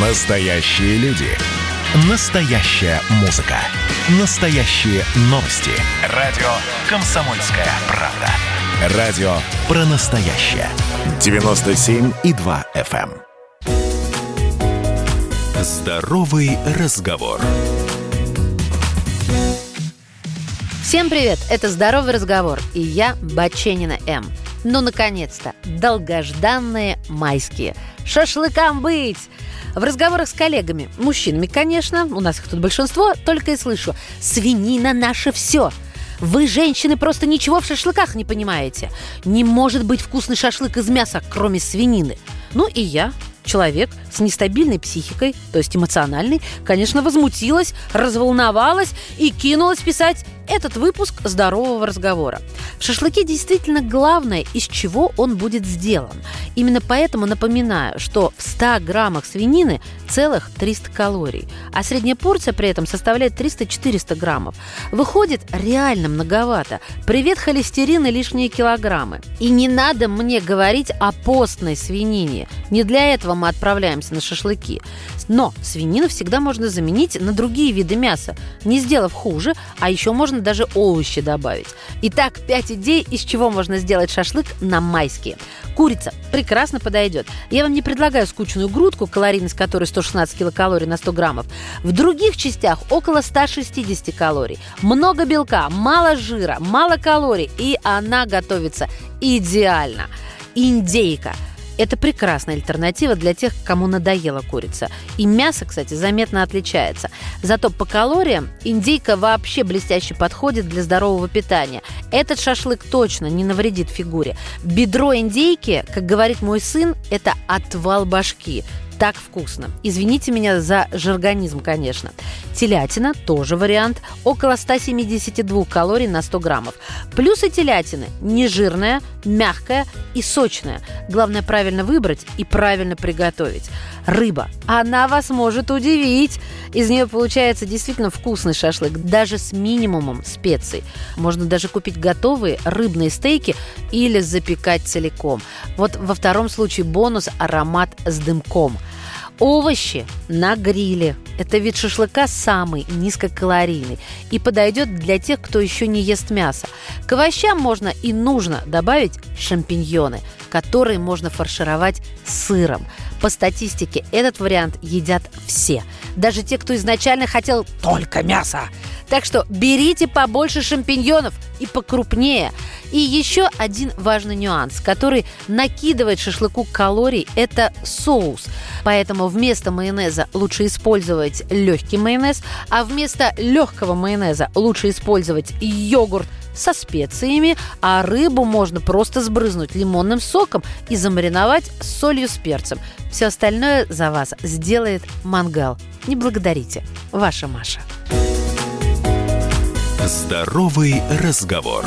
Настоящие люди. Настоящая музыка. Настоящие новости. Радио «Комсомольская правда». Радио про настоящее. 97,2 FM. эм. Здоровый разговор. Всем привет! Это «Здоровый разговор» и я, Баченина М. Ну, наконец-то, долгожданные майские. Шашлыкам быть! В разговорах с коллегами, мужчинами, конечно, у нас их тут большинство, только и слышу «Свинина наше все!» Вы, женщины, просто ничего в шашлыках не понимаете. Не может быть вкусный шашлык из мяса, кроме свинины. Ну и я, человек с нестабильной психикой, то есть эмоциональной, конечно, возмутилась, разволновалась и кинулась писать этот выпуск здорового разговора. В шашлыке действительно главное, из чего он будет сделан. Именно поэтому напоминаю, что в 100 граммах свинины 300 калорий, а средняя порция при этом составляет 300-400 граммов. Выходит реально многовато. Привет холестерин и лишние килограммы. И не надо мне говорить о постной свинине. Не для этого мы отправляемся на шашлыки. Но свинину всегда можно заменить на другие виды мяса, не сделав хуже, а еще можно даже овощи добавить. Итак, 5 идей, из чего можно сделать шашлык на майские. Курица прекрасно подойдет. Я вам не предлагаю скучную грудку, калорийность которой 116 килокалорий на 100 граммов. В других частях около 160 калорий. Много белка, мало жира, мало калорий, и она готовится идеально. Индейка – это прекрасная альтернатива для тех, кому надоела курица. И мясо, кстати, заметно отличается. Зато по калориям индейка вообще блестяще подходит для здорового питания. Этот шашлык точно не навредит фигуре. Бедро индейки, как говорит мой сын, это отвал башки так вкусно. Извините меня за жаргонизм, конечно. Телятина тоже вариант. Около 172 калорий на 100 граммов. Плюсы телятины – нежирная, мягкая и сочная. Главное правильно выбрать и правильно приготовить. Рыба. Она вас может удивить. Из нее получается действительно вкусный шашлык, даже с минимумом специй. Можно даже купить готовые рыбные стейки или запекать целиком. Вот во втором случае бонус – аромат с дымком – Овощи на гриле. Это вид шашлыка самый низкокалорийный и подойдет для тех, кто еще не ест мясо. К овощам можно и нужно добавить шампиньоны, которые можно фаршировать сыром. По статистике этот вариант едят все. Даже те, кто изначально хотел только мясо. Так что берите побольше шампиньонов и покрупнее. И еще один важный нюанс, который накидывает шашлыку калорий – это соус. Поэтому вместо майонеза лучше использовать легкий майонез, а вместо легкого майонеза лучше использовать йогурт со специями, а рыбу можно просто сбрызнуть лимонным соком и замариновать солью с перцем. Все остальное за вас сделает мангал. Не благодарите. Ваша Маша. Здоровый разговор.